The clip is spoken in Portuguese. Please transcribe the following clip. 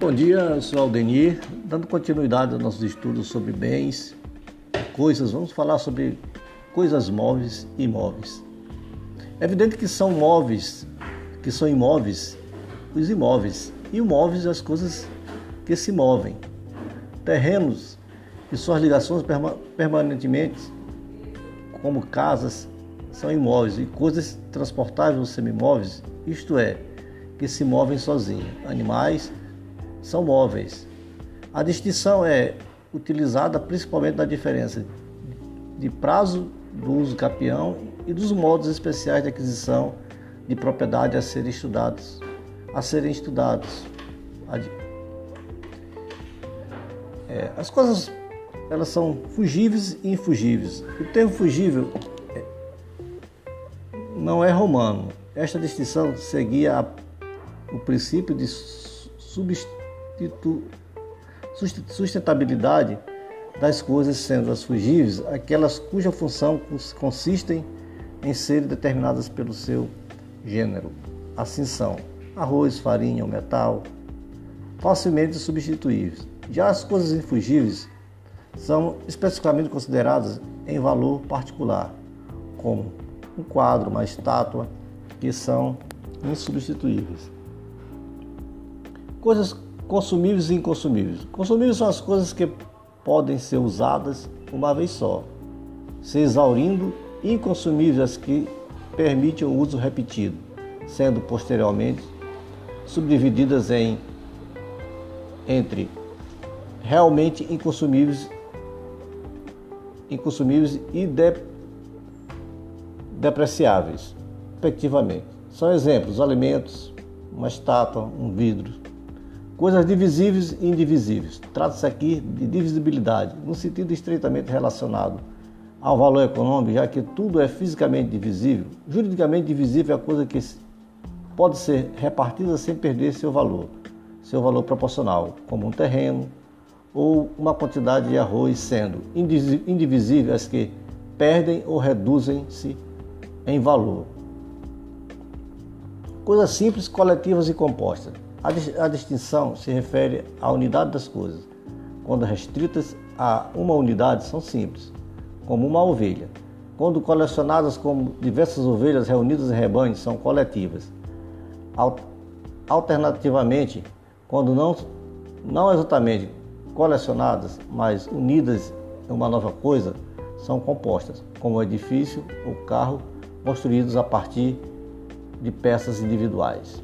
Bom dia, eu sou Aldenir, dando continuidade aos nossos estudos sobre bens, coisas, vamos falar sobre coisas móveis e imóveis. É evidente que são móveis, que são imóveis, os imóveis, e imóveis as coisas que se movem. Terrenos e suas ligações permanentemente, como casas, são imóveis e coisas transportáveis ou semimóveis, isto é, que se movem sozinhos. Animais são móveis. A distinção é utilizada principalmente na diferença de prazo do uso capião e dos modos especiais de aquisição de propriedade a serem estudados, a serem estudados. É, as coisas elas são fugíveis e infugíveis. O termo fugível é, não é romano. Esta distinção seguia o princípio de substituição sustentabilidade das coisas sendo as fugíveis aquelas cuja função consistem em serem determinadas pelo seu gênero. Assim são arroz, farinha ou metal, facilmente substituíveis. Já as coisas infugíveis são especificamente consideradas em valor particular, como um quadro, uma estátua, que são insubstituíveis. Coisas consumíveis e inconsumíveis. Consumíveis são as coisas que podem ser usadas uma vez só, se exaurindo, e inconsumíveis as que permitem o uso repetido, sendo posteriormente subdivididas em entre realmente inconsumíveis, inconsumíveis e de, depreciáveis, respectivamente. São exemplos: alimentos, uma estátua, um vidro, Coisas divisíveis e indivisíveis. Trata-se aqui de divisibilidade, no sentido estreitamente relacionado ao valor econômico, já que tudo é fisicamente divisível. Juridicamente divisível é a coisa que pode ser repartida sem perder seu valor, seu valor proporcional, como um terreno ou uma quantidade de arroz, sendo indivisíveis as que perdem ou reduzem-se em valor. Coisas simples, coletivas e compostas. A distinção se refere à unidade das coisas. Quando restritas a uma unidade, são simples, como uma ovelha. Quando colecionadas como diversas ovelhas reunidas em rebanhos, são coletivas. Alternativamente, quando não, não exatamente colecionadas, mas unidas em uma nova coisa, são compostas, como o edifício ou carro construídos a partir de peças individuais.